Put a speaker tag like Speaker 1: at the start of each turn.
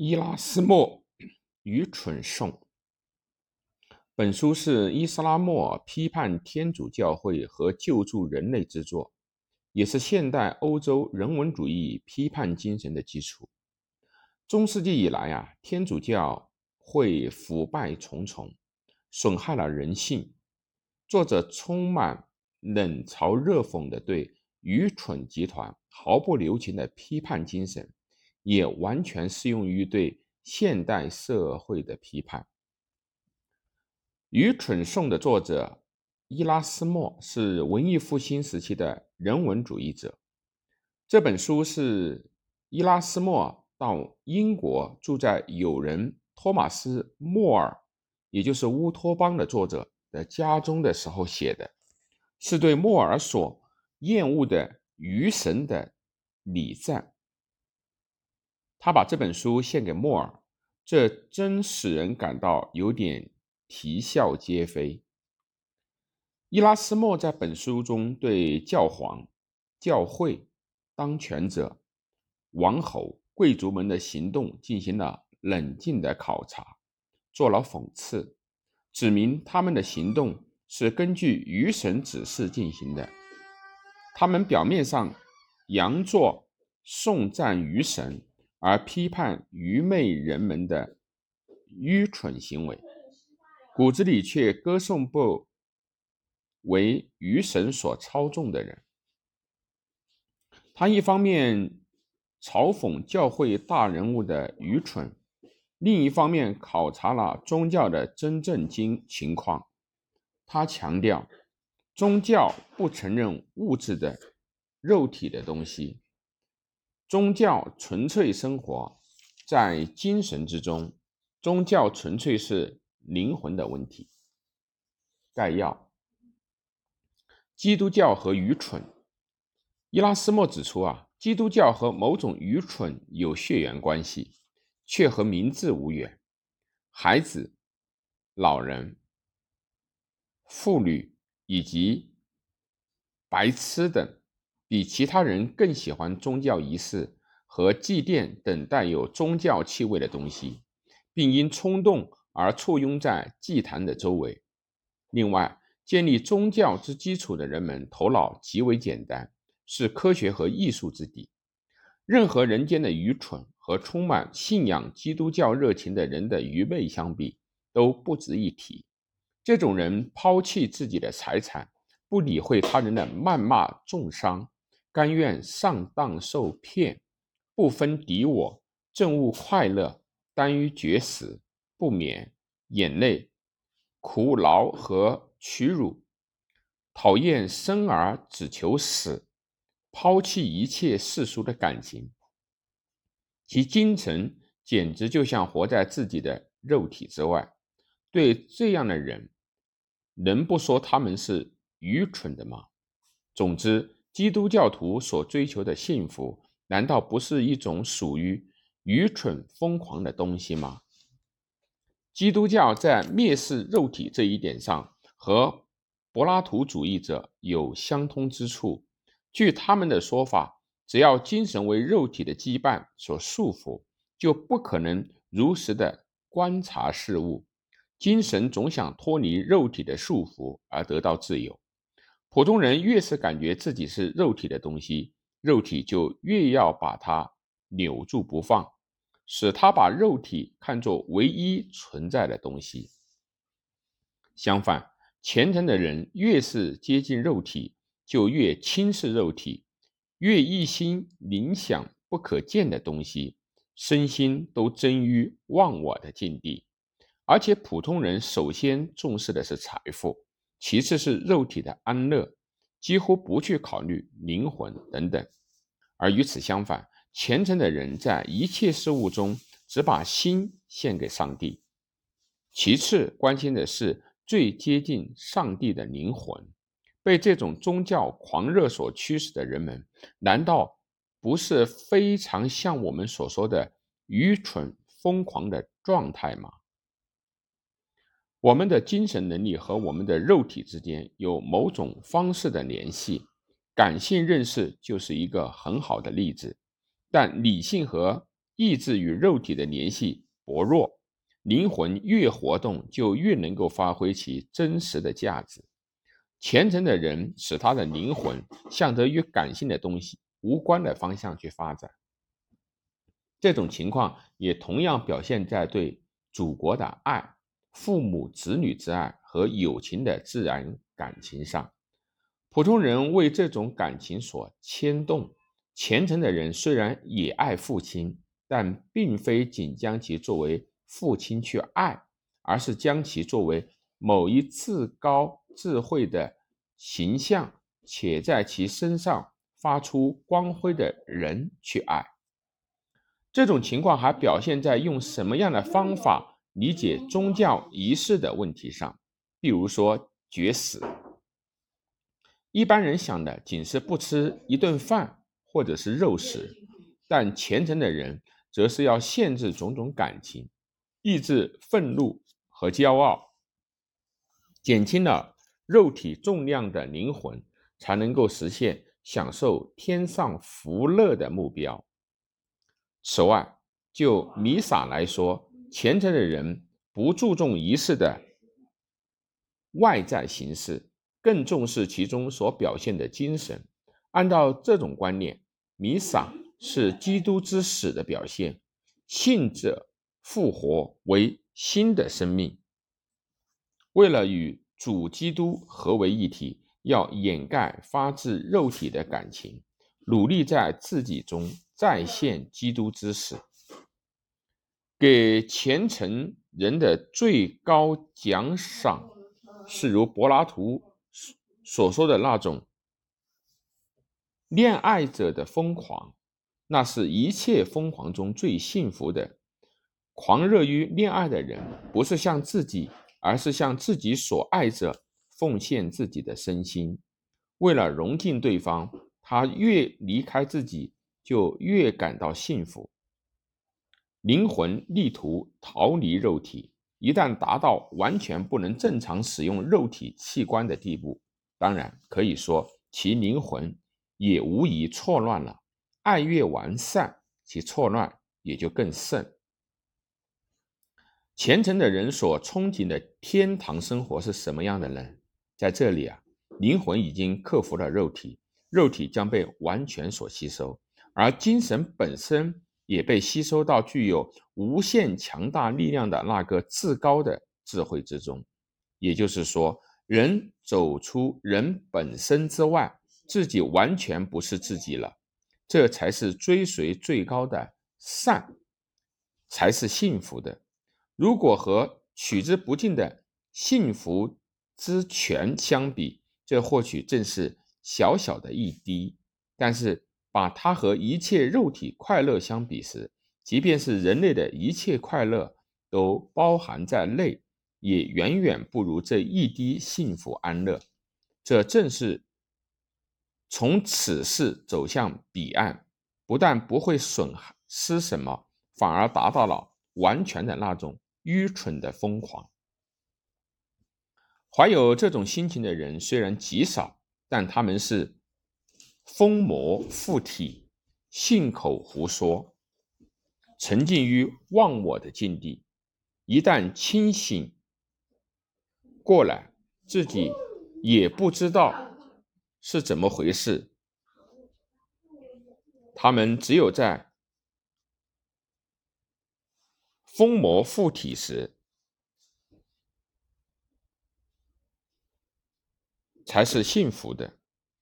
Speaker 1: 伊拉斯莫《愚蠢颂》本书是伊斯拉谟批判天主教会和救助人类之作，也是现代欧洲人文主义批判精神的基础。中世纪以来啊，天主教会腐败重重，损害了人性。作者充满冷嘲热讽的对愚蠢集团毫不留情的批判精神。也完全适用于对现代社会的批判。《愚蠢颂》的作者伊拉斯谟是文艺复兴时期的人文主义者。这本书是伊拉斯谟到英国住在友人托马斯·莫尔，也就是乌托邦的作者的家中的时候写的，是对莫尔所厌恶的愚神的礼赞。他把这本书献给莫尔，这真使人感到有点啼笑皆非。伊拉斯莫在本书中对教皇、教会、当权者、王侯、贵族们的行动进行了冷静的考察，做了讽刺，指明他们的行动是根据愚神指示进行的。他们表面上佯作颂赞愚神。而批判愚昧人们的愚蠢行为，骨子里却歌颂不为愚神所操纵的人。他一方面嘲讽教会大人物的愚蠢，另一方面考察了宗教的真正经情况。他强调，宗教不承认物质的、肉体的东西。宗教纯粹生活在精神之中，宗教纯粹是灵魂的问题。概要：基督教和愚蠢。伊拉斯谟指出啊，基督教和某种愚蠢有血缘关系，却和名字无缘。孩子、老人、妇女以及白痴等。比其他人更喜欢宗教仪式和祭奠等带有宗教气味的东西，并因冲动而簇拥在祭坛的周围。另外，建立宗教之基础的人们头脑极为简单，是科学和艺术之底。任何人间的愚蠢和充满信仰基督教热情的人的愚昧相比，都不值一提。这种人抛弃自己的财产，不理会他人的谩骂重伤。甘愿上当受骗，不分敌我，憎恶快乐，耽于绝食，不免，眼泪，苦劳和屈辱，讨厌生而只求死，抛弃一切世俗的感情，其精神简直就像活在自己的肉体之外。对这样的人，能不说他们是愚蠢的吗？总之。基督教徒所追求的幸福，难道不是一种属于愚蠢疯狂的东西吗？基督教在蔑视肉体这一点上，和柏拉图主义者有相通之处。据他们的说法，只要精神为肉体的羁绊所束缚，就不可能如实的观察事物。精神总想脱离肉体的束缚而得到自由。普通人越是感觉自己是肉体的东西，肉体就越要把它扭住不放，使他把肉体看作唯一存在的东西。相反，虔诚的人越是接近肉体，就越轻视肉体，越一心冥想不可见的东西，身心都臻于忘我的境地。而且，普通人首先重视的是财富。其次是肉体的安乐，几乎不去考虑灵魂等等；而与此相反，虔诚的人在一切事物中只把心献给上帝。其次关心的是最接近上帝的灵魂。被这种宗教狂热所驱使的人们，难道不是非常像我们所说的愚蠢疯狂的状态吗？我们的精神能力和我们的肉体之间有某种方式的联系，感性认识就是一个很好的例子。但理性和意志与肉体的联系薄弱，灵魂越活动，就越能够发挥其真实的价值。虔诚的人使他的灵魂向着与感性的东西无关的方向去发展。这种情况也同样表现在对祖国的爱、父母子女之爱和友情的自然感情上。普通人为这种感情所牵动，虔诚的人虽然也爱父亲，但并非仅将其作为父亲去爱，而是将其作为某一至高智慧的形象，且在其身上发出光辉的人去爱。这种情况还表现在用什么样的方法理解宗教仪式的问题上，比如说绝食。一般人想的仅是不吃一顿饭或者是肉食，但虔诚的人则是要限制种种感情，抑制愤怒和骄傲，减轻了肉体重量的灵魂，才能够实现享受天上福乐的目标。此外，就弥撒来说，虔诚的人不注重仪式的外在形式，更重视其中所表现的精神。按照这种观念，弥撒是基督之死的表现，信者复活为新的生命。为了与主基督合为一体，要掩盖发自肉体的感情，努力在自己中。再现基督之死，给虔诚人的最高奖赏，是如柏拉图所说的那种恋爱者的疯狂，那是一切疯狂中最幸福的。狂热于恋爱的人，不是向自己，而是向自己所爱者奉献自己的身心。为了融进对方，他越离开自己。就越感到幸福。灵魂力图逃离肉体，一旦达到完全不能正常使用肉体器官的地步，当然可以说其灵魂也无疑错乱了。爱越完善，其错乱也就更甚。虔诚的人所憧憬的天堂生活是什么样的呢？在这里啊，灵魂已经克服了肉体，肉体将被完全所吸收。而精神本身也被吸收到具有无限强大力量的那个至高的智慧之中，也就是说，人走出人本身之外，自己完全不是自己了，这才是追随最高的善，才是幸福的。如果和取之不尽的幸福之泉相比，这或许正是小小的一滴，但是。把它和一切肉体快乐相比时，即便是人类的一切快乐都包含在内，也远远不如这一滴幸福安乐。这正是从此事走向彼岸，不但不会损失什么，反而达到了完全的那种愚蠢的疯狂。怀有这种心情的人虽然极少，但他们是。疯魔附体，信口胡说，沉浸于忘我的境地。一旦清醒过来，自己也不知道是怎么回事。他们只有在疯魔附体时，才是幸福的。